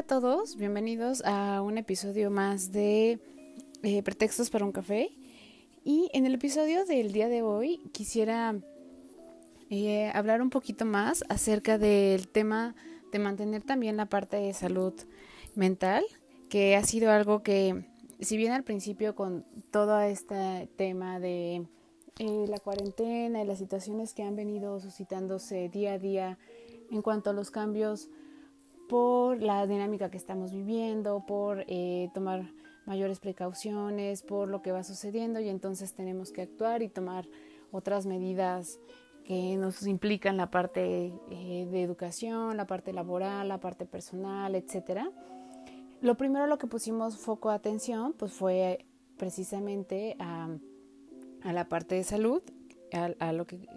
A todos, bienvenidos a un episodio más de eh, Pretextos para un café. Y en el episodio del día de hoy quisiera eh, hablar un poquito más acerca del tema de mantener también la parte de salud mental, que ha sido algo que, si bien al principio con todo este tema de eh, la cuarentena y las situaciones que han venido suscitándose día a día en cuanto a los cambios por la dinámica que estamos viviendo, por eh, tomar mayores precauciones por lo que va sucediendo y entonces tenemos que actuar y tomar otras medidas que nos implican la parte eh, de educación, la parte laboral, la parte personal, etcétera. Lo primero lo que pusimos foco de atención pues fue precisamente a, la parte de salud, a, a lo que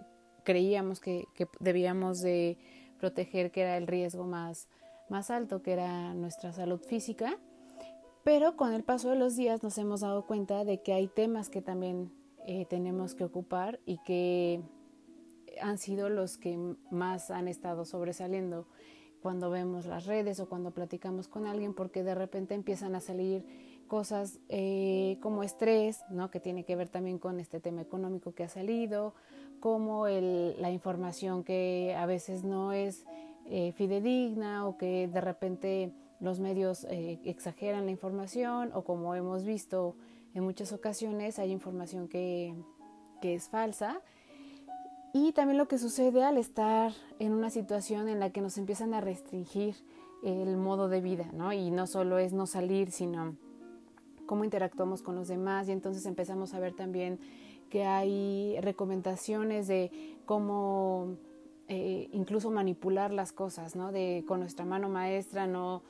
creíamos que, que, debíamos de proteger, que era el riesgo más, más alto, que era nuestra salud física pero con el paso de los días nos hemos dado cuenta de que hay temas que también eh, tenemos que ocupar y que han sido los que más han estado sobresaliendo cuando vemos las redes o cuando platicamos con alguien porque de repente empiezan a salir cosas eh, como estrés, ¿no? que tiene que ver también con este tema económico que ha salido, como el, la información que a veces no es eh, fidedigna o que de repente los medios eh, exageran la información o como hemos visto en muchas ocasiones hay información que, es falsa. Y también lo que sucede al estar en una situación en la que nos empiezan a restringir el modo de vida. Y no solo es no salir, sino cómo interactuamos con los demás y entonces empezamos a ver también que hay recomendaciones de cómo eh, incluso manipular las cosas, ¿no? De con nuestra mano maestra no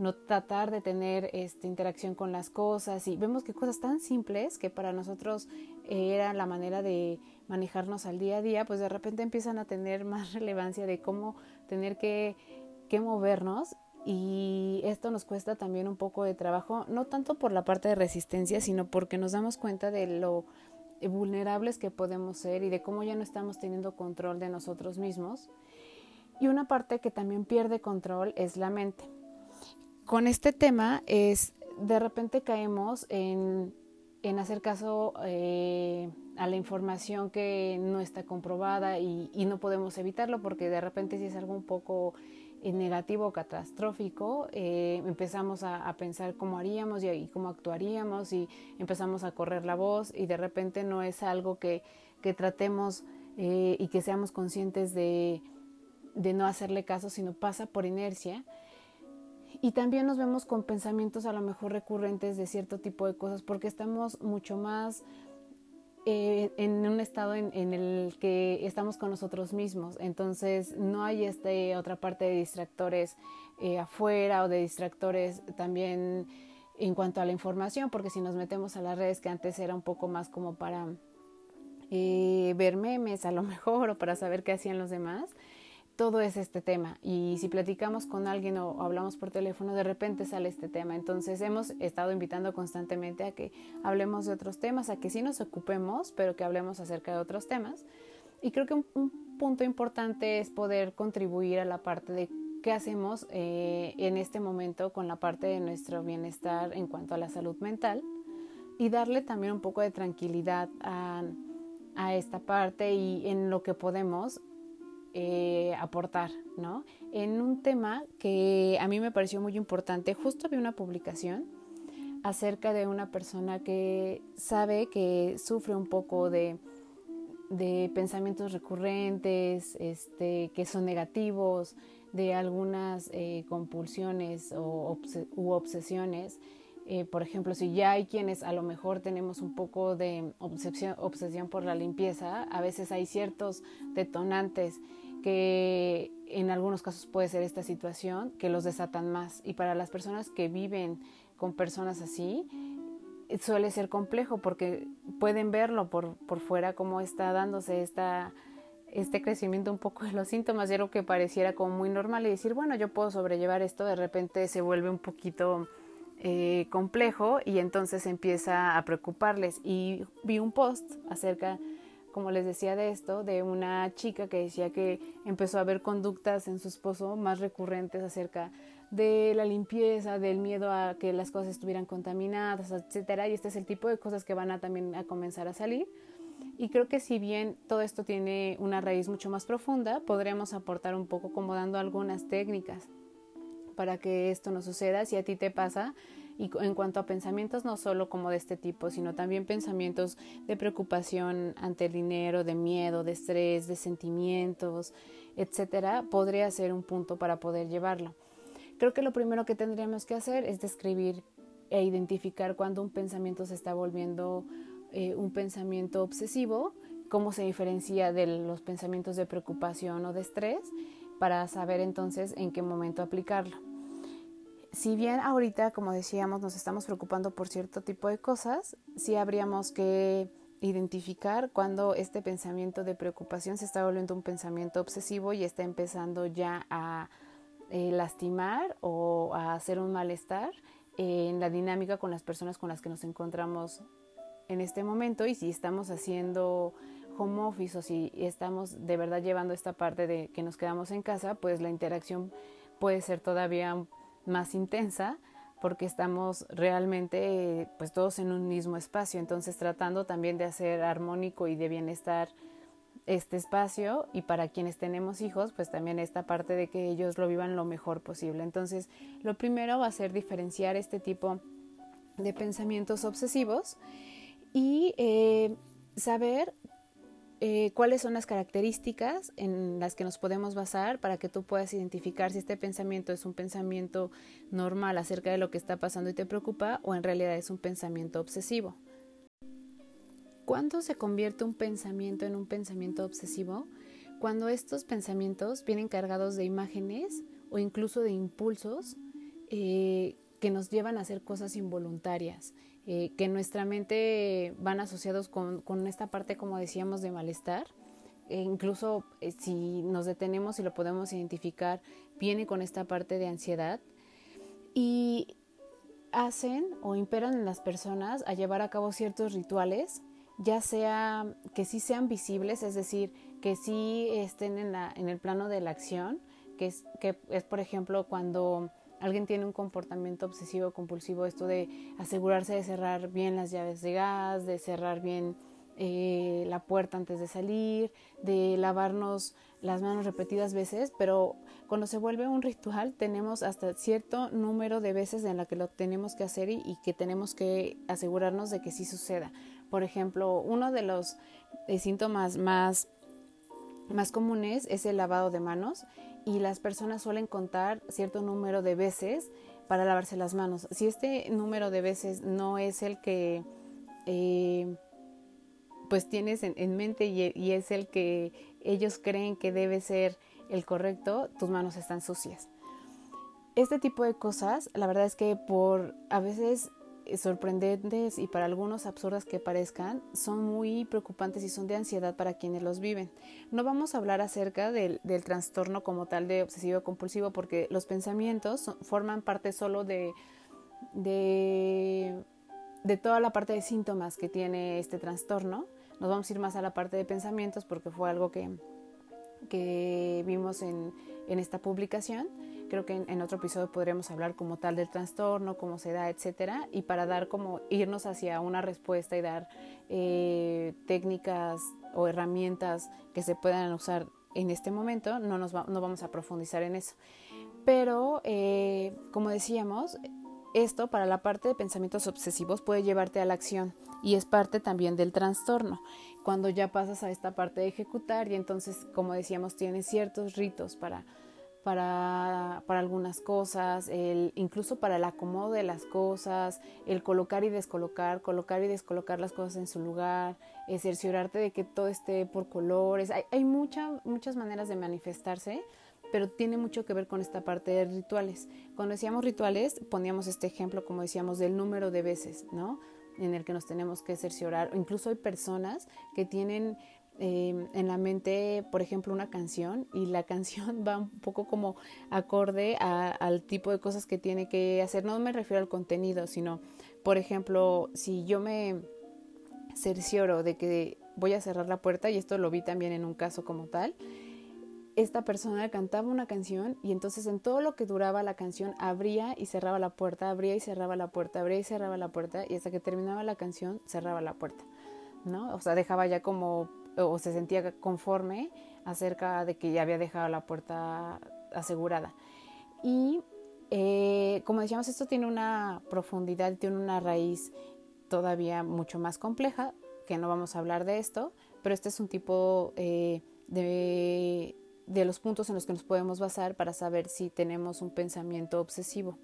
no tratar de tener esta interacción con las cosas y vemos que cosas tan simples que para nosotros eh, era la manera de manejarnos al día a día, pues de repente empiezan a tener más relevancia de cómo tener que, que movernos y esto nos cuesta también un poco de trabajo, no tanto por la parte de resistencia, sino porque nos damos cuenta de lo vulnerables que podemos ser y de cómo ya no estamos teniendo control de nosotros mismos. Y una parte que también pierde control es la mente con este tema es, de repente caemos en, en hacer caso eh, a la información que no está comprobada y, y, no podemos evitarlo porque de repente si es algo un poco eh, negativo catastrófico, eh, empezamos a, pensar cómo haríamos y, y, cómo actuaríamos y empezamos a correr la voz y de repente no es algo que, que tratemos eh, y que seamos conscientes de, de no hacerle caso, sino pasa por inercia. Y también nos vemos con pensamientos a lo mejor recurrentes de cierto tipo de cosas porque estamos mucho más eh, en un estado en, en, el que estamos con nosotros mismos. Entonces no hay este, otra parte de distractores eh, afuera o de distractores también en cuanto a la información, porque si nos metemos a las redes que antes era un poco más como para eh, ver memes a lo mejor o para saber qué hacían los demás, todo es este tema y si platicamos con alguien o hablamos por teléfono, de repente sale este tema. Entonces hemos estado invitando constantemente a que hablemos de otros temas, a que sí nos ocupemos, pero que hablemos acerca de otros temas. Y creo que un, un punto importante es poder contribuir a la parte de qué hacemos eh, en este momento con la parte de nuestro bienestar en cuanto a la salud mental y darle también un poco de tranquilidad a, a esta parte y en lo que podemos eh, aportar, ¿no? En un tema que a mí me pareció muy importante, justo vi una publicación acerca de una persona que sabe que sufre un poco de, de pensamientos recurrentes, este, que son negativos, de algunas eh, compulsiones o u obsesiones. Eh, por ejemplo, si ya hay quienes a lo mejor tenemos un poco de obsesión, obsesión por la limpieza, a veces hay ciertos detonantes que en algunos casos puede ser esta situación que los desatan más. Y para las personas que viven con personas así, suele ser complejo porque pueden verlo por, por fuera cómo está dándose esta, este crecimiento un poco de los síntomas de algo que pareciera como muy normal y decir, bueno, yo puedo sobrellevar esto, de repente se vuelve un poquito eh, complejo y entonces empieza a preocuparles. Y vi un post acerca, como les decía, de esto, de una chica que decía que empezó a ver conductas en su esposo más recurrentes acerca de la limpieza, del miedo a que las cosas estuvieran contaminadas, etcétera, y este es el tipo de cosas que van a también a comenzar a salir. Y creo que si bien todo esto tiene una raíz mucho más profunda, podremos aportar un poco como dando algunas técnicas para que esto no suceda si a ti te pasa y en cuanto a pensamientos no solo como de este tipo, sino también pensamientos de preocupación ante el dinero, de miedo, de estrés, de sentimientos, etcétera, podría ser un punto para poder llevarlo. Creo que lo primero que tendríamos que hacer es describir e identificar cuando un pensamiento se está volviendo eh, un pensamiento obsesivo, cómo se diferencia de los pensamientos de preocupación o de estrés, para saber entonces en qué momento aplicarlo. Si bien ahorita, como decíamos, nos estamos preocupando por cierto tipo de cosas, sí habríamos que identificar cuando este pensamiento de preocupación se está volviendo un pensamiento obsesivo y está empezando ya a eh, lastimar o a hacer un malestar en la dinámica con las personas con las que nos encontramos en este momento y si estamos haciendo home office o si estamos de verdad llevando esta parte de que nos quedamos en casa, pues la interacción puede ser todavía más intensa porque estamos realmente pues todos en un mismo espacio, entonces tratando también de hacer armónico y de bienestar este espacio y para quienes tenemos hijos, pues también esta parte de que ellos lo vivan lo mejor posible. Entonces, lo primero va a ser diferenciar este tipo de pensamientos obsesivos y eh, saber eh, cuáles son las características en las que nos podemos basar para que tú puedas identificar si este pensamiento es un pensamiento normal acerca de lo que está pasando y te preocupa o en realidad es un pensamiento obsesivo. ¿Cuándo se convierte un pensamiento en un pensamiento obsesivo? Cuando estos pensamientos vienen cargados de imágenes o incluso de impulsos eh, que nos llevan a hacer cosas involuntarias, eh, que nuestra mente van asociados con, esta parte, como decíamos, de malestar. E incluso eh, si nos detenemos y lo podemos identificar, viene con esta parte de ansiedad. Y hacen o imperan en las personas a llevar a cabo ciertos rituales ya sea que sí sean visibles, es decir, que sí estén en, la, en el plano de la acción, que es, que es, por ejemplo, cuando alguien tiene un comportamiento obsesivo compulsivo, esto de asegurarse de cerrar bien las llaves de gas, de cerrar bien eh, la puerta antes de salir, de lavarnos las manos repetidas veces, pero cuando se vuelve un ritual tenemos hasta cierto número de veces en la que lo tenemos que hacer y, que tenemos que asegurarnos de que sí suceda. Por ejemplo, uno de los eh, síntomas más, más comunes es el lavado de manos y las personas suelen contar cierto número de veces para lavarse las manos. Si este número de veces no es el que eh, pues tienes en, mente y, y, es el que ellos creen que debe ser el correcto, tus manos están sucias. Este tipo de cosas, la verdad es que por a veces sorprendentes y para algunos absurdas que parezcan, son muy preocupantes y son de ansiedad para quienes los viven. No vamos a hablar acerca del, trastorno como tal de obsesivo compulsivo porque los pensamientos forman parte solo de, de, de toda la parte de síntomas que tiene este trastorno. Nos vamos a ir más a la parte de pensamientos porque fue algo que, que vimos en, en esta publicación Creo que en, otro episodio podríamos hablar como tal del trastorno, cómo se da, etcétera, y para dar como irnos hacia una respuesta y dar eh, técnicas o herramientas que se puedan usar en este momento, no, nos no vamos a profundizar en eso. Pero, eh, como decíamos, esto para la parte de pensamientos obsesivos puede llevarte a la acción y es parte también del trastorno. Cuando ya pasas a esta parte de ejecutar y entonces, como decíamos, tienes ciertos ritos para para, para, algunas cosas, el, incluso para el acomodo de las cosas, el colocar y descolocar, colocar y descolocar las cosas en su lugar, cerciorarte de que todo esté por colores. Hay, hay muchas maneras de manifestarse, pero tiene mucho que ver con esta parte de rituales. Cuando decíamos rituales, poníamos este ejemplo, como decíamos, del número de veces, ¿no? En el que nos tenemos que cerciorar. Incluso hay personas que tienen Em, en la mente, por ejemplo, una canción y la canción va un poco como acorde al tipo de cosas que tiene que hacer. No me refiero al contenido, sino, por ejemplo, si yo me cercioro de que voy a cerrar la puerta, y esto lo vi también en un caso como tal, esta persona cantaba una canción y entonces en todo lo que duraba la canción abría y cerraba la puerta, abría y cerraba la puerta, abría y cerraba la puerta y hasta que terminaba la canción cerraba la puerta, ¿no? O sea, dejaba ya como o se sentía conforme acerca de que ya había dejado la puerta asegurada. Y eh, como decíamos, esto tiene una profundidad, tiene una raíz todavía mucho más compleja, que no vamos a hablar de esto, pero este es un tipo eh, de, de los puntos en los que nos podemos basar para saber si tenemos un pensamiento obsesivo.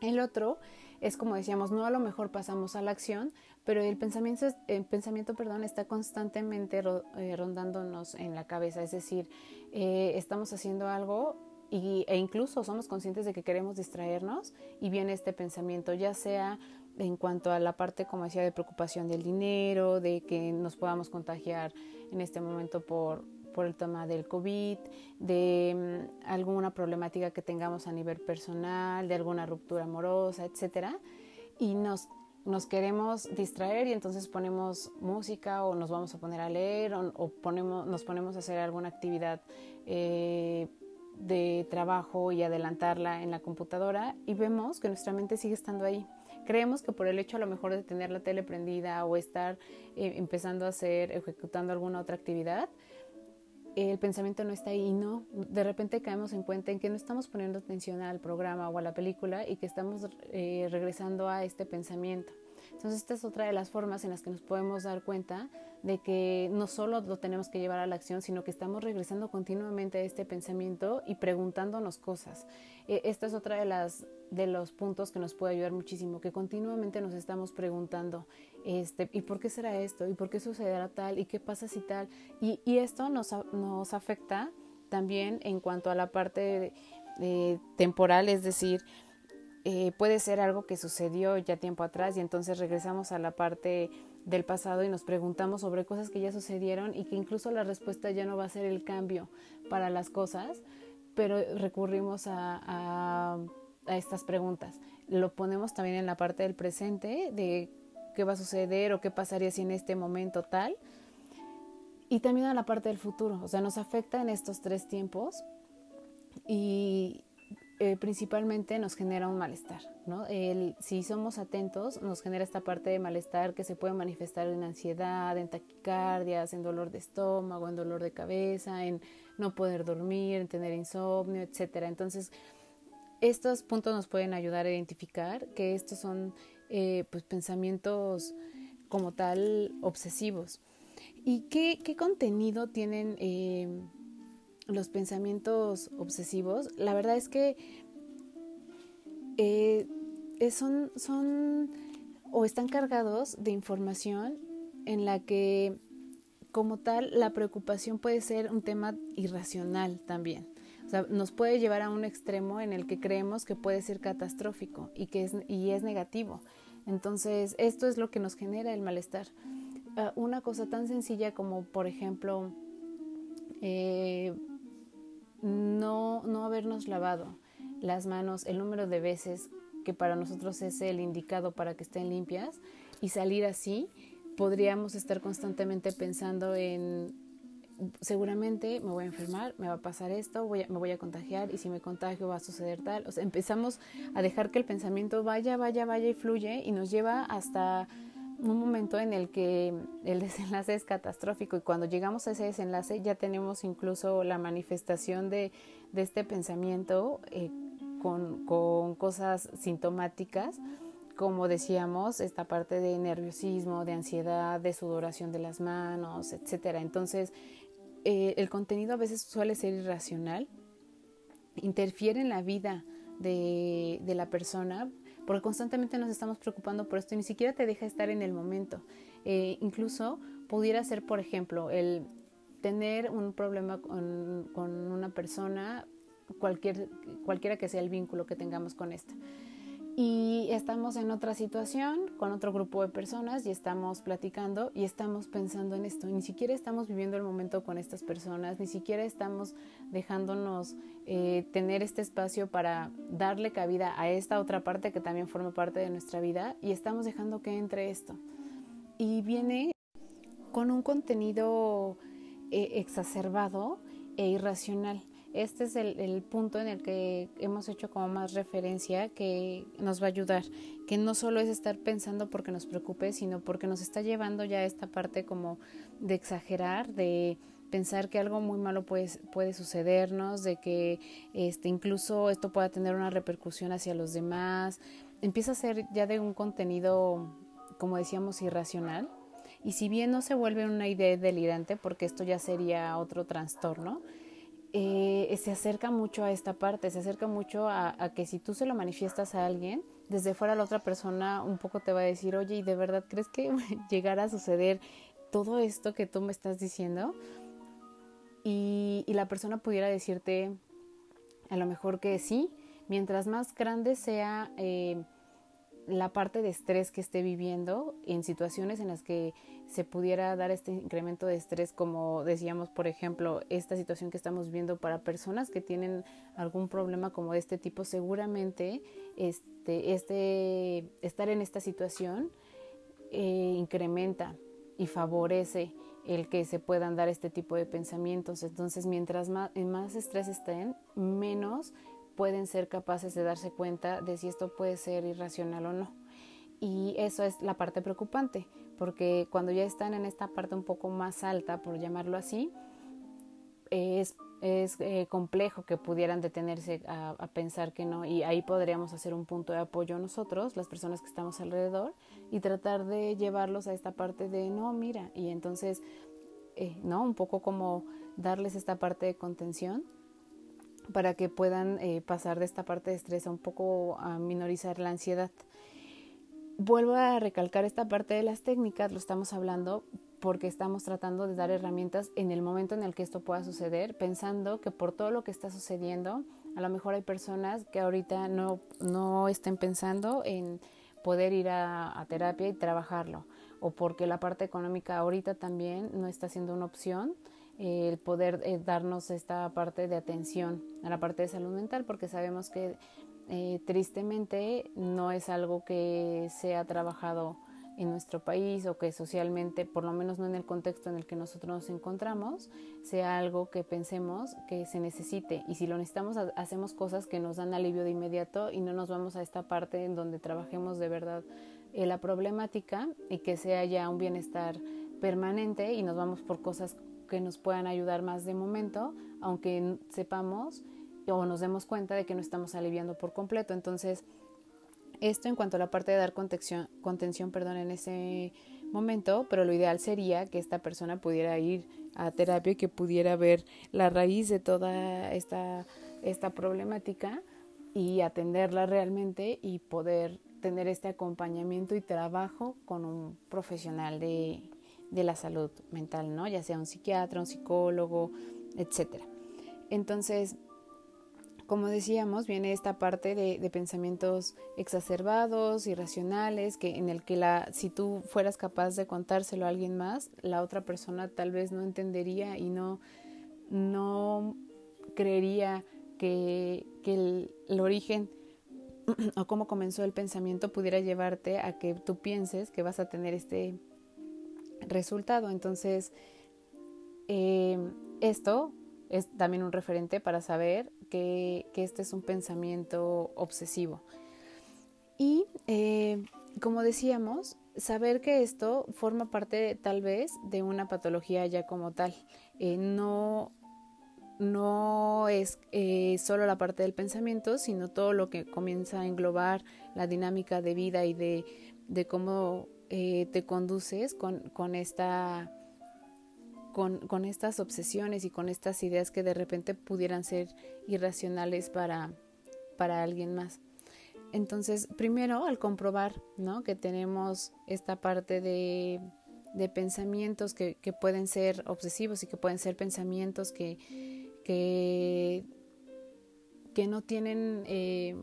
El otro es como decíamos, no a lo mejor pasamos a la acción, pero el pensamiento, pensamiento perdón, está constantemente eh, rondándonos en la cabeza, es decir, eh, estamos haciendo algo y, e incluso somos conscientes de que queremos distraernos y viene este pensamiento, ya sea en cuanto a la parte, como decía, de preocupación del dinero, de que nos podamos contagiar en este momento por, por el tema del COVID, de mm, alguna problemática que tengamos a nivel personal, de alguna ruptura amorosa, etcétera, y nos, nos queremos distraer y entonces ponemos música o nos vamos a poner a leer o, ponemos, nos ponemos a hacer alguna actividad eh, de trabajo y adelantarla en la computadora y vemos que nuestra mente sigue estando ahí. Creemos que por el hecho a lo mejor de tener la tele prendida o estar eh, empezando a hacer, ejecutando alguna otra actividad, el pensamiento no está ahí y no, de repente caemos en cuenta en que no estamos poniendo atención al programa o a la película y que estamos eh, regresando a este pensamiento. Entonces esta es otra de las formas en las que nos podemos dar cuenta de que no solo lo tenemos que llevar a la acción, sino que estamos regresando continuamente a este pensamiento y preguntándonos cosas. E, esta es otra de las de los puntos que nos puede ayudar muchísimo, que continuamente nos estamos preguntando, este, ¿y por qué será esto? ¿Y por qué sucederá tal? ¿Y qué pasa si tal? Y, y esto nos, nos afecta también en cuanto a la parte temporal, es decir, eh, puede ser algo que sucedió ya tiempo atrás y entonces regresamos a la parte del pasado y nos preguntamos sobre cosas que ya sucedieron y que incluso la respuesta ya no va a ser el cambio para las cosas, pero recurrimos a, a estas preguntas. Lo ponemos también en la parte del presente, de qué va a suceder o qué pasaría si en este momento tal. Y también a la parte del futuro, o sea, nos afecta en estos tres tiempos y, eh, principalmente nos genera un malestar, ¿no? El, si somos atentos, nos genera esta parte de malestar que se puede manifestar en ansiedad, en taquicardias, en dolor de estómago, en dolor de cabeza, en no poder dormir, en tener insomnio, etcétera. Entonces, estos puntos nos pueden ayudar a identificar que estos son eh, pues, pensamientos como tal obsesivos. ¿Y qué, qué contenido tienen eh, los pensamientos obsesivos, la verdad es que eh, son, son o están cargados de información en la que como tal la preocupación puede ser un tema irracional también. O sea, nos puede llevar a un extremo en el que creemos que puede ser catastrófico y que es, y es negativo. Entonces, esto es lo que nos genera el malestar. Ah, una cosa tan sencilla como, por ejemplo, eh, no, no habernos lavado las manos el número de veces que para nosotros es el indicado para que estén limpias y salir así, podríamos estar constantemente pensando en seguramente me voy a enfermar, me va a pasar esto, voy me voy a contagiar y si me contagio va a suceder tal. O sea, empezamos a dejar que el pensamiento vaya, vaya, vaya y fluye y nos lleva hasta un momento en el que el desenlace es catastrófico y cuando llegamos a ese desenlace ya tenemos incluso la manifestación de, este pensamiento eh, con, cosas sintomáticas, como decíamos, esta parte de nerviosismo, de ansiedad, de sudoración de las manos, etcétera. Entonces, eh, el contenido a veces suele ser irracional interfiere en la vida de, la persona, porque constantemente nos estamos preocupando por esto y ni siquiera te deja estar en el momento. Eh, incluso pudiera ser, por ejemplo, el tener un problema con, con una persona, cualquier, cualquiera que sea el vínculo que tengamos con esta y estamos en otra situación con otro grupo de personas y estamos platicando y estamos pensando en esto. Ni siquiera estamos viviendo el momento con estas personas, ni siquiera estamos dejándonos eh, tener este espacio para darle cabida a esta otra parte que también forma parte de nuestra vida y estamos dejando que entre esto. Y viene con un contenido eh, exacerbado e irracional este es el, punto en el que hemos hecho como más referencia que nos va a ayudar, que no solo es estar pensando porque nos preocupe, sino porque nos está llevando ya a esta parte como de exagerar, de pensar que algo muy malo puede, puede sucedernos, de que este, incluso esto pueda tener una repercusión hacia los demás, empieza a ser ya de un contenido, como decíamos, irracional. Y si bien no se vuelve una idea delirante, porque esto ya sería otro trastorno, eh, se acerca mucho a esta parte, se acerca mucho a, que si tú se lo manifiestas a alguien, desde fuera la otra persona un poco te va a decir, oye, ¿y de verdad crees que llegará a suceder todo esto que tú me estás diciendo? Y, y la persona pudiera decirte a lo mejor que sí, mientras más grande sea eh, la parte de estrés que esté viviendo en situaciones en las que se pudiera dar este incremento de estrés, como decíamos, por ejemplo, esta situación que estamos viendo para personas que tienen algún problema como de este tipo, seguramente este, este, estar en esta situación eh, incrementa y favorece el que se puedan dar este tipo de pensamientos. Entonces, mientras más, más estrés estén, menos pueden ser capaces de darse cuenta de si esto puede ser irracional o no. Y eso es la parte preocupante, porque cuando ya están en esta parte un poco más alta, por llamarlo así, es, es eh, complejo que pudieran detenerse a, pensar que no, y ahí podríamos hacer un punto de apoyo nosotros, las personas que estamos alrededor, y tratar de llevarlos a esta parte de no, mira, y entonces, eh, ¿no? Un poco como darles esta parte de contención para que puedan eh, pasar de esta parte de estrés a un poco a minorizar la ansiedad. Vuelvo a recalcar esta parte de las técnicas, lo estamos hablando porque estamos tratando de dar herramientas en el momento en el que esto pueda suceder, pensando que por todo lo que está sucediendo, a lo mejor hay personas que ahorita no, no estén pensando en poder ir a, a terapia y trabajarlo, o porque la parte económica ahorita también no está siendo una opción el poder eh, darnos esta parte de atención a la parte de salud mental, porque sabemos que eh, tristemente no es algo que sea trabajado en nuestro país o que socialmente, por lo menos no en el contexto en el que nosotros nos encontramos, sea algo que pensemos que se necesite. Y si lo necesitamos, hacemos cosas que nos dan alivio de inmediato y no nos vamos a esta parte en donde trabajemos de verdad eh, la problemática y que sea ya un bienestar permanente y nos vamos por cosas que nos puedan ayudar más de momento, aunque sepamos o nos demos cuenta de que no estamos aliviando por completo. Entonces, esto en cuanto a la parte de dar contención, contención perdón, en ese momento, pero lo ideal sería que esta persona pudiera ir a terapia y que pudiera ver la raíz de toda esta, esta problemática y atenderla realmente y poder tener este acompañamiento y trabajo con un profesional de, de la salud mental, ¿no? Ya sea un psiquiatra, un psicólogo, etcétera. Entonces, como decíamos, viene esta parte de, pensamientos exacerbados, irracionales, que en el que la, si tú fueras capaz de contárselo a alguien más, la otra persona tal vez no entendería y no, no creería que, el, el origen o cómo comenzó el pensamiento pudiera llevarte a que tú pienses que vas a tener este resultado. Entonces, eh, esto es también un referente para saber que, este es un pensamiento obsesivo. Y eh, como decíamos, saber que esto forma parte tal vez de una patología ya como tal. Eh, no, no es solo la parte del pensamiento, sino todo lo que comienza a englobar la dinámica de vida y de, de cómo eh, te conduces con, con, esta, con, con, estas obsesiones y con estas ideas que de repente pudieran ser irracionales para, para alguien más. Entonces, primero, al comprobar ¿no? que tenemos esta parte de, de pensamientos que, que, pueden ser obsesivos y que pueden ser pensamientos que, que, que no tienen eh,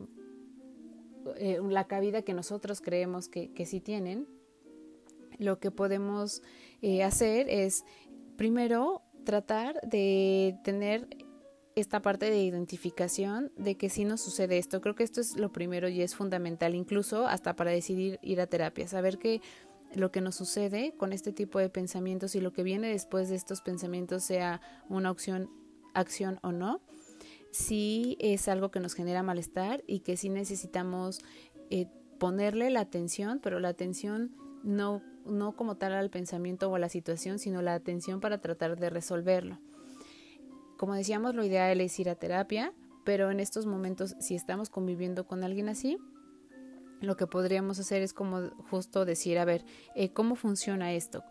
eh, la cabida que nosotros creemos que, que sí tienen, lo que podemos eh, hacer es primero tratar de tener esta parte de identificación de que si nos sucede esto. Creo que esto es lo primero y es fundamental, incluso hasta para decidir ir a terapia, saber que lo que nos sucede con este tipo de pensamientos y lo que viene después de estos pensamientos sea una opción, acción o no, si es algo que nos genera malestar y que sí necesitamos eh, ponerle la atención, pero la atención no, no como tal al pensamiento o a la situación, sino la atención para tratar de resolverlo. Como decíamos, lo ideal es ir a terapia, pero en estos momentos, si estamos conviviendo con alguien así, lo que podríamos hacer es como justo decir, a ver, eh, ¿cómo funciona esto?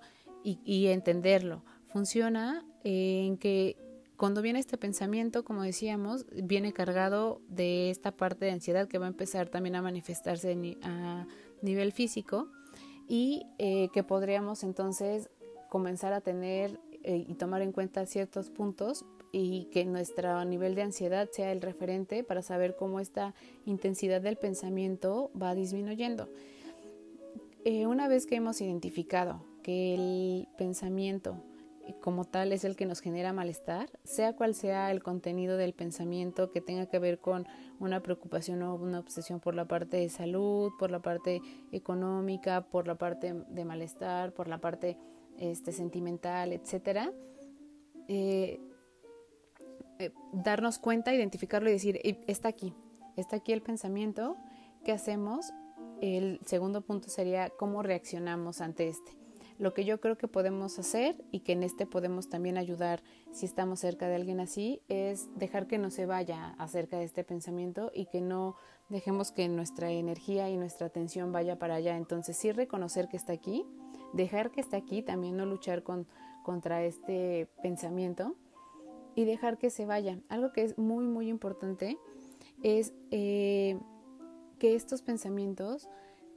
Y, entenderlo. Funciona eh, en que cuando viene este pensamiento, como decíamos, viene cargado de esta parte de ansiedad que va a empezar también a manifestarse a nivel físico y eh, que podríamos entonces comenzar a tener y tomar en cuenta ciertos puntos y que nuestro nivel de ansiedad sea el referente para saber cómo esta intensidad del pensamiento va disminuyendo. Eh, una vez que hemos identificado que el pensamiento eh, como tal es el que nos genera malestar, sea cual sea el contenido del pensamiento que tenga que ver con una preocupación o una obsesión por la parte de salud, por la parte económica, por la parte de malestar, por la parte este, sentimental, etcétera, eh, eh, darnos cuenta, identificarlo y decir, está aquí, está aquí el pensamiento, ¿qué hacemos? El segundo punto sería cómo reaccionamos ante este. Lo que yo creo que podemos hacer y que en este podemos también ayudar si estamos cerca de alguien así es dejar que no se vaya acerca de este pensamiento y que no dejemos que nuestra energía y nuestra atención vaya para allá. Entonces sí reconocer que está aquí, dejar que está aquí, también no luchar con, contra este pensamiento y dejar que se vaya. Algo que es muy, muy importante es eh, que estos pensamientos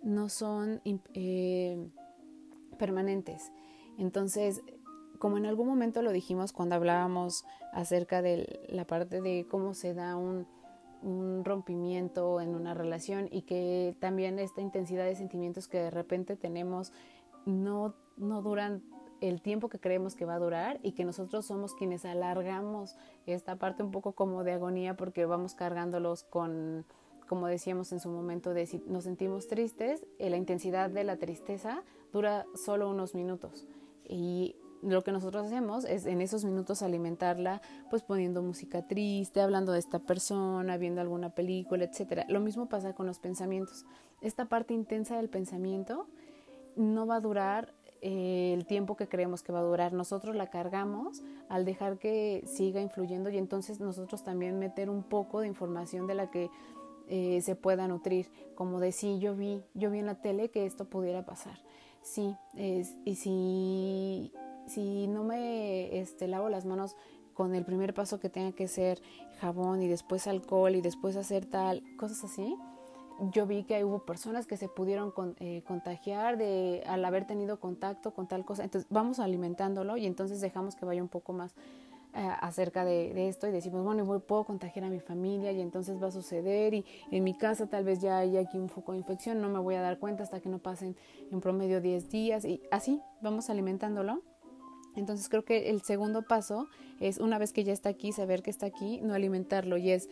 no son eh, permanentes. Entonces, como en algún momento lo dijimos cuando hablábamos acerca de la parte de cómo se da un, rompimiento en una relación y que también esta intensidad de sentimientos que de repente tenemos no, no duran el tiempo que creemos que va a durar y que nosotros somos quienes alargamos esta parte un poco como de agonía porque vamos cargándolos con, como decíamos en su momento, de si nos sentimos tristes, eh, la intensidad de la tristeza dura solo unos minutos y lo que nosotros hacemos es en esos minutos alimentarla, pues poniendo música triste, hablando de esta persona, viendo alguna película, etcétera. Lo mismo pasa con los pensamientos. Esta parte intensa del pensamiento no va a durar eh, el tiempo que creemos que va a durar. Nosotros la cargamos al dejar que siga influyendo y entonces nosotros también meter un poco de información de la que eh, se pueda nutrir, como de sí, yo vi, yo vi en la tele que esto pudiera pasar. Sí, es, y si, si no me este, lavo las manos con el primer paso que tenga que ser jabón y después alcohol y después hacer tal, cosas así, yo vi que hubo personas que se pudieron eh, contagiar de, al haber tenido contacto con tal cosa. Entonces vamos alimentándolo y entonces dejamos que vaya un poco más eh, acerca de, esto y decimos, bueno, puedo contagiar a mi familia y entonces va a suceder y en mi casa tal vez ya hay aquí un foco de infección, no me voy a dar cuenta hasta que no pasen en promedio 10 días y así vamos alimentándolo. Entonces creo que el segundo paso es una vez que ya está aquí, saber que está aquí, no alimentarlo y es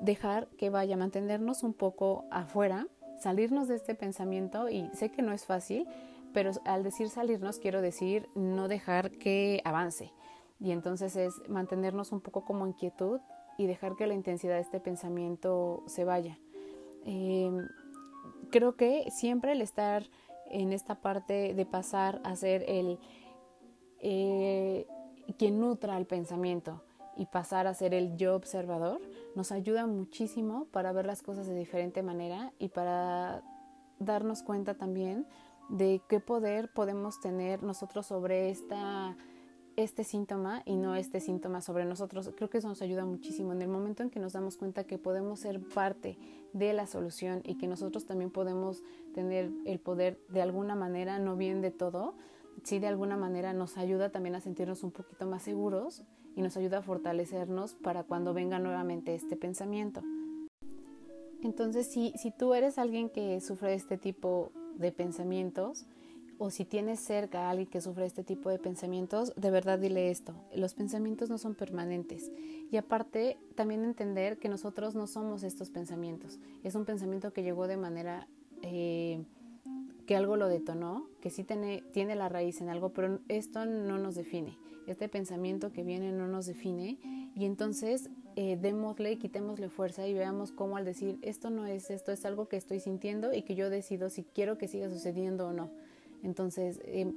dejar que vaya, mantenernos un poco afuera, salirnos de este pensamiento y sé que no es fácil, pero al decir salirnos quiero decir no dejar que avance. Y entonces es mantenernos un poco como inquietud y dejar que la intensidad de este pensamiento se vaya. Em, creo que siempre el estar en esta parte de pasar a ser el eh, quien nutra el pensamiento y pasar a ser el yo observador, nos ayuda muchísimo para ver las cosas de diferente manera y para darnos cuenta también de qué poder podemos tener nosotros sobre esta este síntoma y no este síntoma sobre nosotros. Creo que eso nos ayuda muchísimo en el momento en que nos damos cuenta que podemos ser parte de la solución y que nosotros también podemos tener el poder de alguna manera, no bien de todo, sí de alguna manera nos ayuda también a sentirnos un poquito más seguros y nos ayuda a fortalecernos para cuando venga nuevamente este pensamiento. Entonces, si, si tú eres alguien que sufre este tipo de pensamientos, o si tienes cerca a alguien que sufre este tipo de pensamientos, de verdad dile esto, los pensamientos no son permanentes. Y aparte, también entender que nosotros no somos estos pensamientos. Es un pensamiento que llegó de manera eh, que algo lo detonó, que sí tiene, tiene la raíz en algo, pero esto no nos define. Este pensamiento que viene no nos define y entonces eh, démosle, quitémosle fuerza y veamos cómo al decir esto no es esto, es algo que estoy sintiendo y que yo decido si quiero que siga sucediendo o no. Entonces, eh,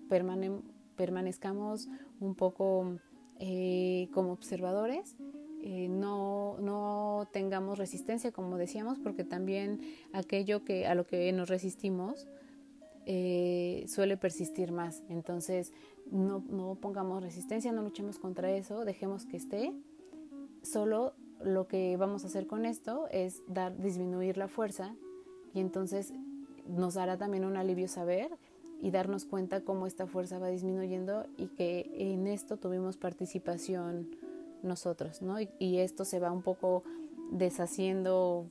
permanezcamos un poco eh, como observadores, eh, no, no tengamos resistencia, como decíamos, porque también aquello que, a lo que nos resistimos suele persistir más. Entonces, no, no pongamos resistencia, no luchemos contra eso, dejemos que esté. Solo lo que vamos a hacer con esto es dar, disminuir la fuerza y entonces nos dará también un alivio saber y darnos cuenta cómo esta fuerza va disminuyendo y que en esto tuvimos participación nosotros, ¿no? Y, esto se va un poco deshaciendo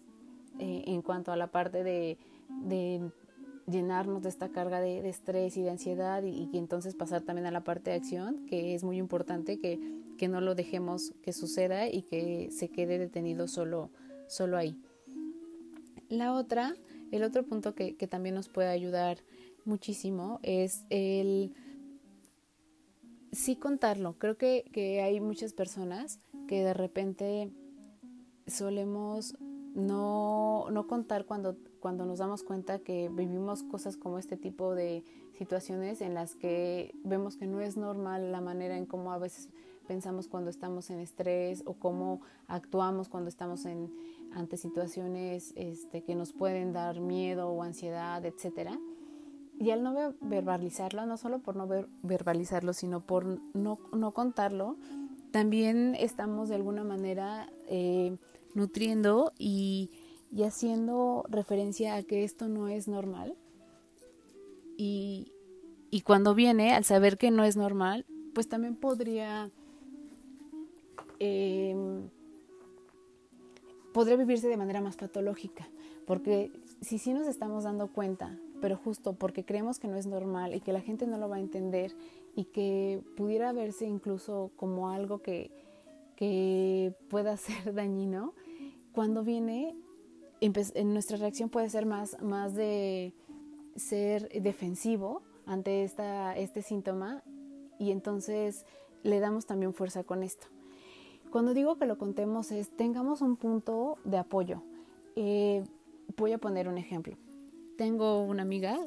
eh, en cuanto a la parte de, llenarnos de esta carga de, estrés y de ansiedad y, entonces pasar también a la parte de acción, que es muy importante que, que no lo dejemos que suceda y que se quede detenido solo, solo ahí. La otra, el otro punto que, que también nos puede ayudar muchísimo es el sí contarlo. Creo que, que hay muchas personas que de repente solemos no, no contar cuando, cuando nos damos cuenta que vivimos cosas como este tipo de situaciones en las que vemos que no es normal la manera en cómo a veces pensamos cuando estamos en estrés o cómo actuamos cuando estamos en, ante situaciones este, que nos pueden dar miedo o ansiedad, etcétera. Y al no verbalizarlo, no solo por no verbalizarlo, sino por no, no, contarlo, también estamos de alguna manera eh, nutriendo y, y, haciendo referencia a que esto no es normal. Y, y cuando viene, al saber que no es normal, pues también podría, eh, podría vivirse de manera más patológica. Porque si sí nos estamos dando cuenta pero justo porque creemos que no es normal y que la gente no lo va a entender y que pudiera verse incluso como algo que, que pueda ser dañino, cuando viene, en nuestra reacción puede ser más, más de ser defensivo ante esta, este síntoma y entonces le damos también fuerza con esto. Cuando digo que lo contemos es, tengamos un punto de apoyo. Eh, voy a poner un ejemplo tengo una amiga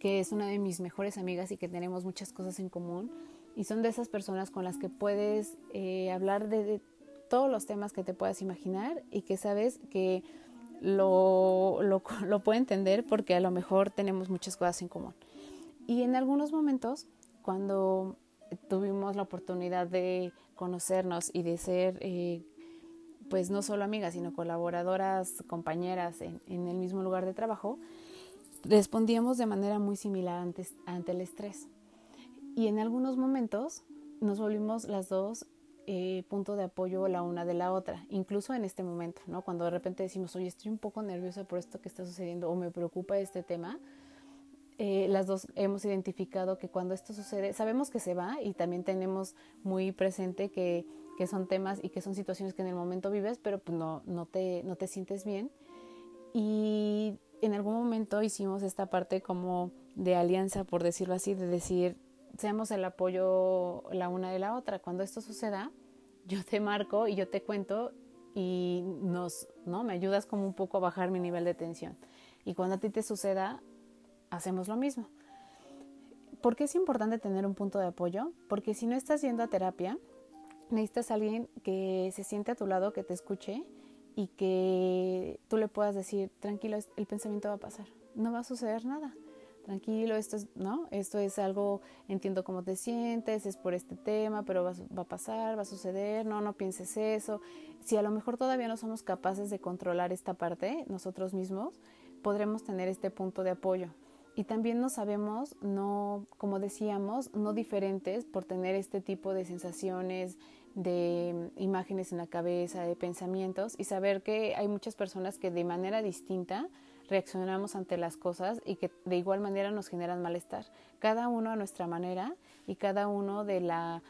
que es una de mis mejores amigas y que tenemos muchas cosas en común y son de esas personas con las que puedes eh, hablar de, todos los temas que te puedas imaginar y que sabes que lo, lo, lo puede entender porque a lo mejor tenemos muchas cosas en común. Y en algunos momentos, cuando tuvimos la oportunidad de conocernos y de ser, eh, pues no solo amigas, sino colaboradoras, compañeras en, en el mismo lugar de trabajo, respondíamos de manera muy similar antes, ante el estrés. Y en algunos momentos nos volvimos las dos eh, punto de apoyo la una de la otra, incluso en este momento, ¿no? Cuando de repente decimos, oye, estoy un poco nerviosa por esto que está sucediendo o me preocupa este tema, eh, las dos hemos identificado que cuando esto sucede, sabemos que se va y también tenemos muy presente que, que son temas y que son situaciones que en el momento vives, pero pues no, no, te, no te sientes bien. Y en algún momento hicimos esta parte como de alianza, por decirlo así, de decir, seamos el apoyo la una de la otra. Cuando esto suceda, yo te marco y yo te cuento y nos, ¿no? Me ayudas como un poco a bajar mi nivel de tensión. Y cuando a ti te suceda, hacemos lo mismo. ¿Por qué es importante tener un punto de apoyo? Porque si no estás yendo a terapia, necesitas a alguien que se siente a tu lado, que te escuche y que tú le puedas decir, tranquilo, el pensamiento va a pasar, no va a suceder nada. tranquilo, esto es, ¿no? Esto es algo, entiendo cómo te sientes, es por este tema, pero va, va, a pasar, va a suceder, no, no pienses eso. Si a lo mejor todavía no somos capaces de controlar esta parte nosotros mismos, podremos tener este punto de apoyo. Y también no sabemos, no, como decíamos, no diferentes por tener este tipo de sensaciones, de imágenes en la cabeza, de pensamientos y saber que hay muchas personas que de manera distinta reaccionamos ante las cosas y que de igual manera nos generan malestar. Cada uno a nuestra manera y cada uno de la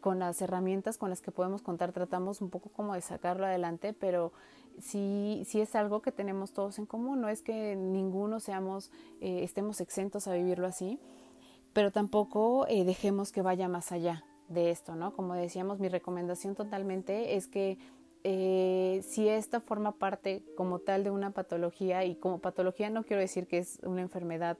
con las herramientas con las que podemos contar tratamos un poco como de sacarlo adelante, pero sí, sí es algo que tenemos todos en común, no es que ninguno seamos, eh, estemos exentos a vivirlo así, pero tampoco eh, dejemos que vaya más allá de esto, ¿no? Como decíamos, mi recomendación totalmente es que eh, si esta forma parte como tal de una patología, y como patología no quiero decir que es una enfermedad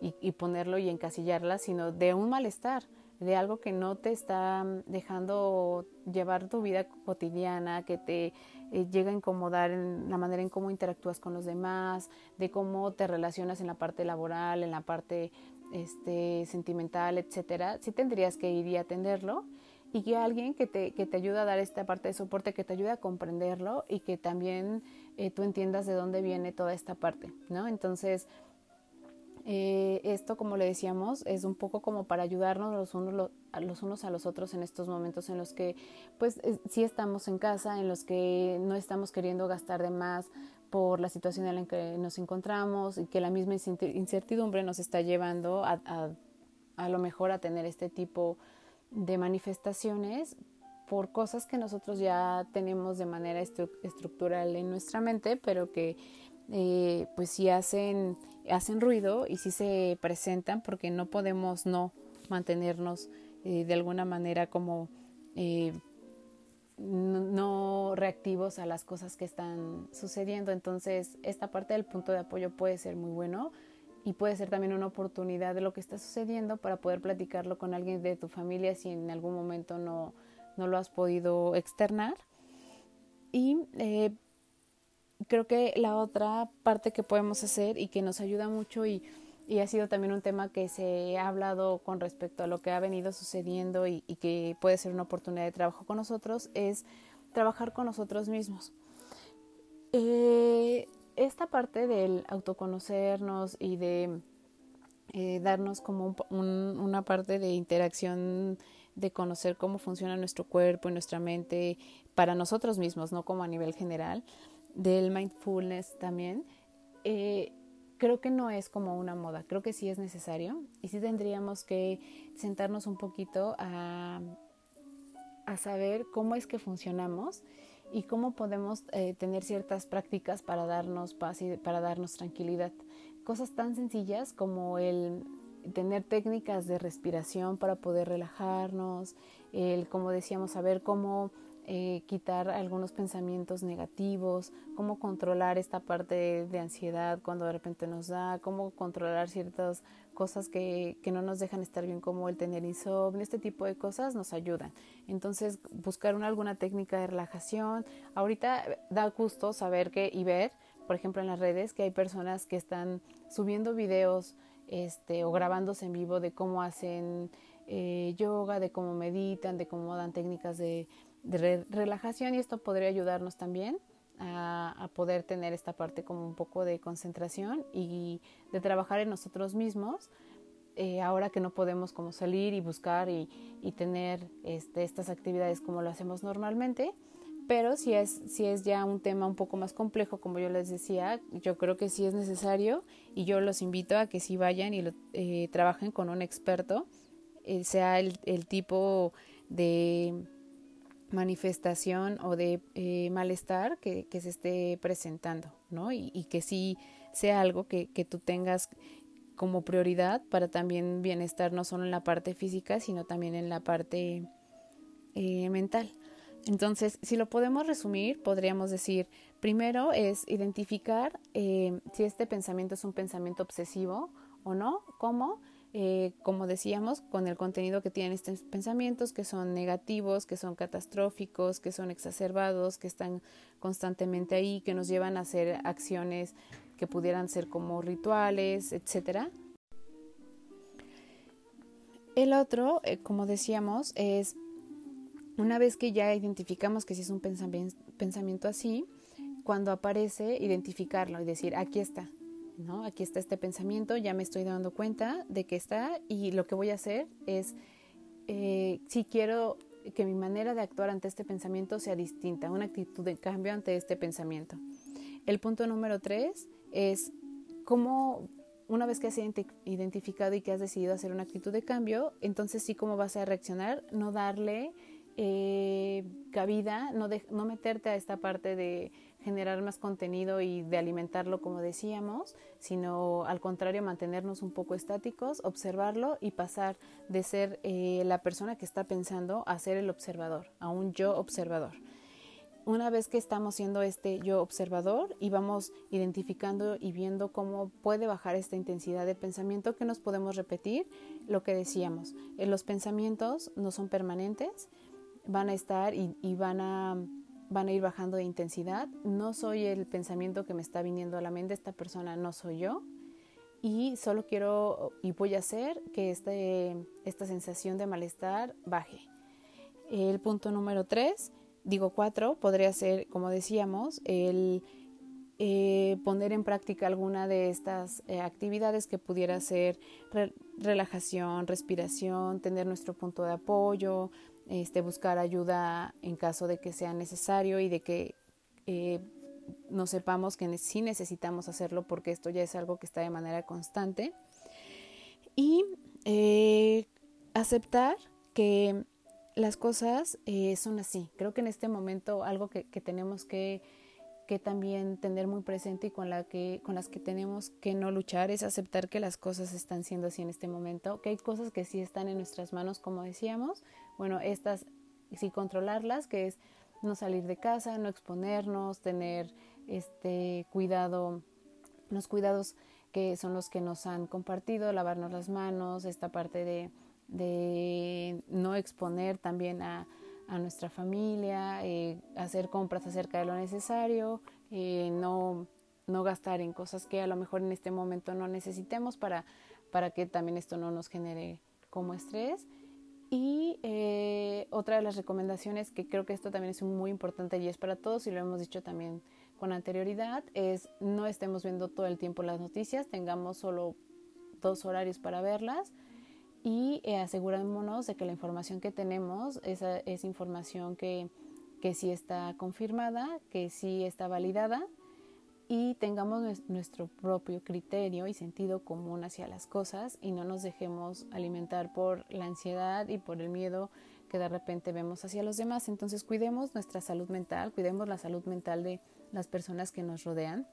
y, y ponerlo y encasillarla, sino de un malestar, de algo que no te está dejando llevar tu vida cotidiana, que te eh, llega a incomodar en la manera en cómo interactúas con los demás, de cómo te relacionas en la parte laboral, en la parte este, sentimental, etcétera, sí tendrías que ir y atenderlo y que alguien que te, que te ayude a dar esta parte de soporte, que te ayude a comprenderlo y que también eh, tú entiendas de dónde viene toda esta parte, ¿no? Entonces, eh, esto, como le decíamos, es un poco como para ayudarnos los unos, los unos a los otros en estos momentos en los que, pues, sí estamos en casa, en los que no estamos queriendo gastar de más por la situación en la que nos encontramos y que la misma incertidumbre nos está llevando a, a, a lo mejor a tener este tipo de manifestaciones por cosas que nosotros ya tenemos de manera estructural en nuestra mente, pero que eh, pues sí hacen, hacen ruido y sí se presentan porque no podemos no mantenernos eh, de alguna manera como eh, no reactivos a las cosas que están sucediendo. Entonces, esta parte del punto de apoyo puede ser muy bueno y puede ser también una oportunidad de lo que está sucediendo para poder platicarlo con alguien de tu familia si en algún momento no, no lo has podido externar. Y eh, creo que la otra parte que podemos hacer y que nos ayuda mucho y, y, ha sido también un tema que se ha hablado con respecto a lo que ha venido sucediendo y, que puede ser una oportunidad de trabajo con nosotros es trabajar con nosotros mismos. Eh, esta parte del autoconocernos y de eh, darnos como una parte de interacción de conocer cómo funciona nuestro cuerpo y nuestra mente para nosotros mismos, no como a nivel general, del mindfulness también, eh, creo que no es como una moda, creo que sí es necesario y sí tendríamos que sentarnos un poquito a, a saber cómo es que funcionamos y cómo podemos eh, tener ciertas prácticas para darnos paz y para darnos tranquilidad. Cosas tan sencillas como el tener técnicas de respiración para poder relajarnos, el, como decíamos, saber cómo eh, quitar algunos pensamientos negativos, cómo controlar esta parte de, ansiedad cuando de repente nos da, cómo controlar ciertas cosas que, que, no nos dejan estar bien, como el tener insomnio, este tipo de cosas nos ayudan. Entonces, buscar una, alguna técnica de relajación. Ahorita da gusto saber que y ver, por ejemplo, en las redes, que hay personas que están subiendo videos este, o grabándose en vivo de cómo hacen eh, yoga, de cómo meditan, de cómo dan técnicas de de relajación y esto podría ayudarnos también a, poder tener esta parte como un poco de concentración y de trabajar en nosotros mismos eh, ahora que no podemos como salir y buscar y, tener este, estas actividades como lo hacemos normalmente pero si es, si es ya un tema un poco más complejo, como yo les decía, yo creo que sí es necesario y yo los invito a que sí vayan y lo, eh, trabajen con un experto, sea el, tipo de manifestación o de eh, malestar que, se esté presentando, ¿no? Y, que sí sea algo que, que tú tengas como prioridad para también bienestar no solo en la parte física, sino también en la parte eh, mental. Entonces, si lo podemos resumir, podríamos decir, primero es identificar eh, si este pensamiento es un pensamiento obsesivo o no, cómo, eh, como decíamos, con el contenido que tienen estos pensamientos, que son negativos, que son catastróficos, que son exacerbados, que están constantemente ahí, que nos llevan a hacer acciones que pudieran ser como rituales, etcétera. El otro, eh, como decíamos, es una vez que ya identificamos que si es un pensamiento así, cuando aparece, identificarlo y decir, aquí está, ¿no? Aquí está este pensamiento, ya me estoy dando cuenta de que está y lo que voy a hacer es, eh, si quiero que mi manera de actuar ante este pensamiento sea distinta, una actitud de cambio ante este pensamiento. El punto número tres es cómo, una vez que has identificado y que has decidido hacer una actitud de cambio, entonces sí cómo vas a reaccionar, no darle eh, cabida, no, no meterte a esta parte de generar más contenido y de alimentarlo como decíamos, sino al contrario mantenernos un poco estáticos, observarlo y pasar de ser eh, la persona que está pensando a ser el observador, a un yo observador. Una vez que estamos siendo este yo observador y vamos identificando y viendo cómo puede bajar esta intensidad de pensamiento que nos podemos repetir, lo que decíamos, eh, los pensamientos no son permanentes, van a estar y, y van a van a ir bajando de intensidad. No soy el pensamiento que me está viniendo a la mente, esta persona no soy yo. Y solo quiero y voy a hacer que este, esta sensación de malestar baje. El punto número tres, digo cuatro, podría ser, como decíamos, el eh, poner en práctica alguna de estas eh, actividades que pudiera ser relajación, respiración, tener nuestro punto de apoyo, este, buscar ayuda en caso de que sea necesario y de que eh, no sepamos que sí necesitamos hacerlo porque esto ya es algo que está de manera constante. Y eh, aceptar que las cosas eh, son así. Creo que en este momento algo que tenemos que que también tener muy presente y con, la que, con las que tenemos que no luchar es aceptar que las cosas están siendo así en este momento, que hay cosas que sí están en nuestras manos, como decíamos, bueno, estas sí controlarlas, que es no salir de casa, no exponernos, tener este cuidado, los cuidados que son los que nos han compartido, lavarnos las manos, esta parte de, de no exponer también a, a nuestra familia, eh, hacer compras acerca de lo necesario, eh, no, no gastar en cosas que a lo mejor en este momento no necesitemos para, para que también esto no nos genere como estrés. Y eh, otra de las recomendaciones, que creo que esto también es muy importante y es para todos, y lo hemos dicho también con anterioridad, es no estemos viendo todo el tiempo las noticias, tengamos solo dos horarios para verlas y eh, asegurémonos de que la información que tenemos es información que, que sí está confirmada, que sí está validada y tengamos nuestro propio criterio y sentido común hacia las cosas y no nos dejemos alimentar por la ansiedad y por el miedo que de repente vemos hacia los demás. Entonces cuidemos nuestra salud mental, cuidemos la salud mental de las personas que nos rodean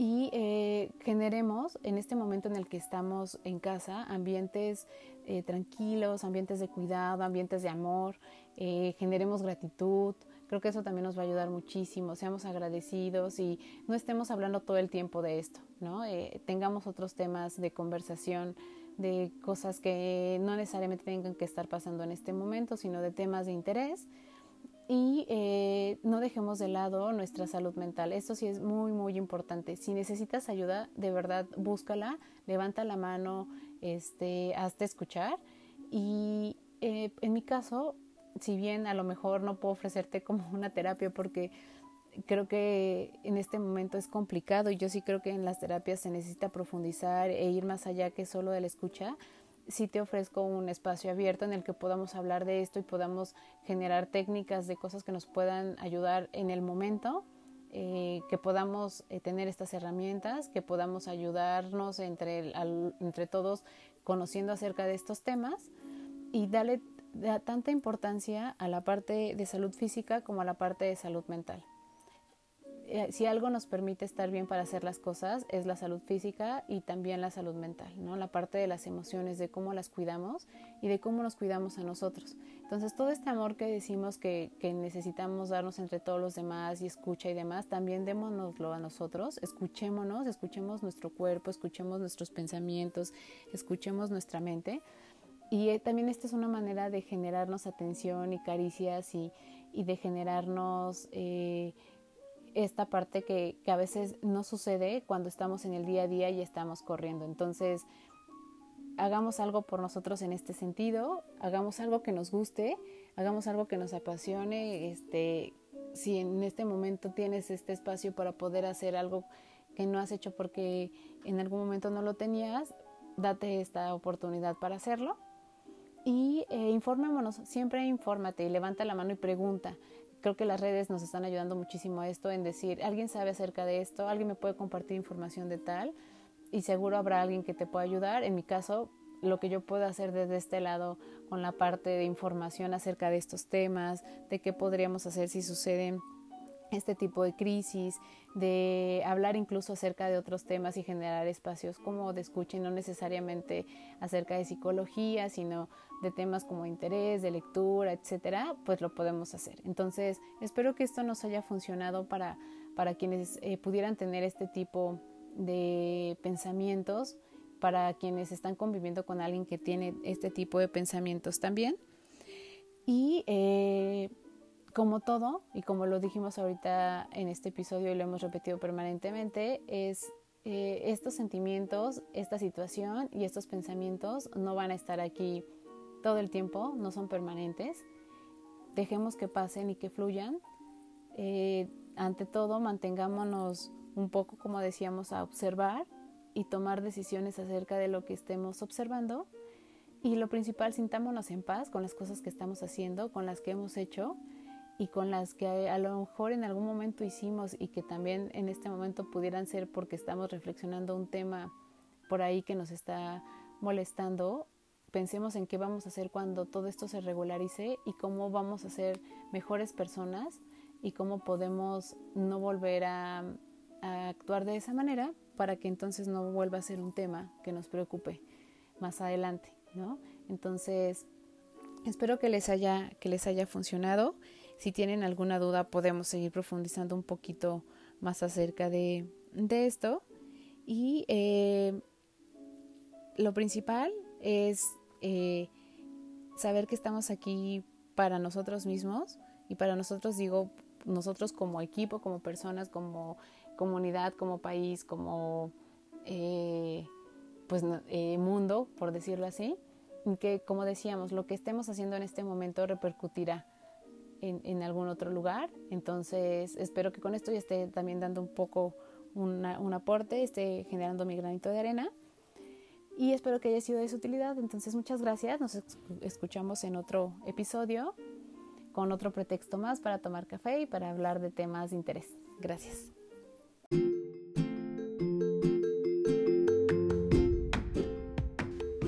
y eh, generemos en este momento en el que estamos en casa ambientes eh, tranquilos, ambientes de cuidado, ambientes de amor, eh, generemos gratitud. Creo que eso también nos va a ayudar muchísimo, seamos agradecidos y no estemos hablando todo el tiempo de esto, ¿no? tengamos otros temas de conversación, de cosas que no necesariamente tengan que estar pasando en este momento, sino de temas de interés y eh, no dejemos de lado nuestra salud mental. Esto sí es muy, muy importante. Si necesitas ayuda, de verdad, búscala, levanta la mano, este, hazte escuchar. Y eh, en mi caso, si bien a lo mejor no puedo ofrecerte como una terapia porque creo que en este momento es complicado y yo sí creo que en las terapias se necesita profundizar e ir más allá que solo de la escucha, sí te ofrezco un espacio abierto en el que podamos hablar de esto y podamos generar técnicas de cosas que nos puedan ayudar en el momento, eh, que podamos eh, tener estas herramientas, que podamos ayudarnos entre, entre todos conociendo acerca de estos temas y darle tanta importancia a la parte de salud física como a la parte de salud mental. Eh, si algo nos permite estar bien para hacer las cosas es la salud física y también la salud mental, ¿no? La parte de las emociones, de cómo las cuidamos y de cómo nos cuidamos a nosotros. Entonces, todo este amor que decimos que, que necesitamos darnos entre todos los demás y escucha y demás, también démonoslo a nosotros, escuchémonos, escuchemos nuestro cuerpo, escuchemos nuestros pensamientos, escuchemos nuestra mente. Y eh, también esta es una manera de generarnos atención y caricias y, y de generarnos... Eh, esta parte que, que, a veces no sucede cuando estamos en el día a día y estamos corriendo. Entonces, hagamos algo por nosotros en este sentido, hagamos algo que nos guste, hagamos algo que nos apasione, este, si en este momento tienes este espacio para poder hacer algo que no has hecho porque en algún momento no lo tenías, date esta oportunidad para hacerlo. Y eh, informémonos, siempre infórmate y levanta la mano y pregunta. Creo que las redes nos están ayudando muchísimo a esto, en decir, alguien sabe acerca de esto, alguien me puede compartir información de tal y seguro habrá alguien que te pueda ayudar. En mi caso, lo que yo puedo hacer desde este lado con la parte de información acerca de estos temas, de qué podríamos hacer si suceden este tipo de crisis, de hablar incluso acerca de otros temas y generar espacios como de escucha y no necesariamente acerca de psicología, sino de temas como interés, de lectura, etcétera, pues lo podemos hacer. Entonces, espero que esto nos haya funcionado para, para quienes eh, pudieran tener este tipo de pensamientos, para quienes están conviviendo con alguien que tiene este tipo de pensamientos también. Y eh, como todo, y como lo dijimos ahorita en este episodio y lo hemos repetido permanentemente, es eh, estos sentimientos, esta situación y estos pensamientos no van a estar aquí todo el tiempo, no son permanentes. Dejemos que pasen y que fluyan. Eh, ante todo, mantengámonos un poco, como decíamos, a observar y tomar decisiones acerca de lo que estemos observando. Y lo principal, sintámonos en paz con las cosas que estamos haciendo, con las que hemos hecho y con las que a lo mejor en algún momento hicimos y que también en este momento pudieran ser porque estamos reflexionando un tema por ahí que nos está molestando, pensemos en qué vamos a hacer cuando todo esto se regularice y cómo vamos a ser mejores personas y cómo podemos no volver a, a actuar de esa manera para que entonces no vuelva a ser un tema que nos preocupe más adelante, ¿no? Entonces, espero que les haya, que les haya funcionado. Si tienen alguna duda, podemos seguir profundizando un poquito más acerca de, esto. Y eh, lo principal es eh, saber que estamos aquí para nosotros mismos y para nosotros digo, nosotros como equipo, como personas, como comunidad, como país, como eh, pues, mundo, por decirlo así, que como decíamos, lo que estemos haciendo en este momento repercutirá en, algún otro lugar. Entonces, espero que con esto ya esté también dando un poco un aporte, esté generando mi granito de arena. Y espero que haya sido de su utilidad. Entonces, muchas gracias. Nos escuchamos en otro episodio con otro pretexto más para tomar café y para hablar de temas de interés. Gracias.